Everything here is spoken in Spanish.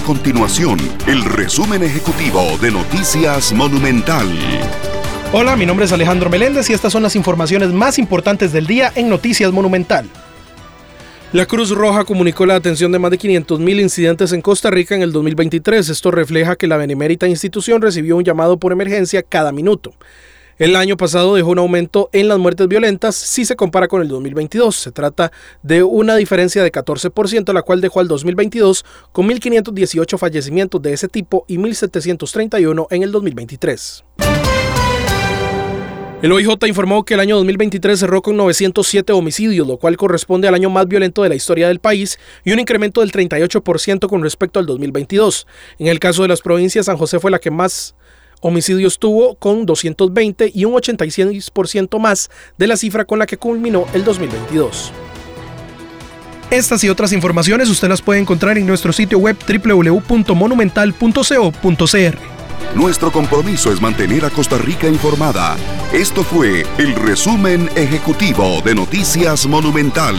continuación el resumen ejecutivo de Noticias Monumental. Hola, mi nombre es Alejandro Meléndez y estas son las informaciones más importantes del día en Noticias Monumental. La Cruz Roja comunicó la atención de más de 500.000 incidentes en Costa Rica en el 2023. Esto refleja que la benemérita institución recibió un llamado por emergencia cada minuto. El año pasado dejó un aumento en las muertes violentas si se compara con el 2022. Se trata de una diferencia de 14%, la cual dejó al 2022 con 1.518 fallecimientos de ese tipo y 1.731 en el 2023. El OIJ informó que el año 2023 cerró con 907 homicidios, lo cual corresponde al año más violento de la historia del país y un incremento del 38% con respecto al 2022. En el caso de las provincias, San José fue la que más homicidios tuvo con 220 y un 86% más de la cifra con la que culminó el 2022. Estas y otras informaciones usted las puede encontrar en nuestro sitio web www.monumental.co.cr. Nuestro compromiso es mantener a Costa Rica informada. Esto fue el resumen ejecutivo de Noticias Monumental.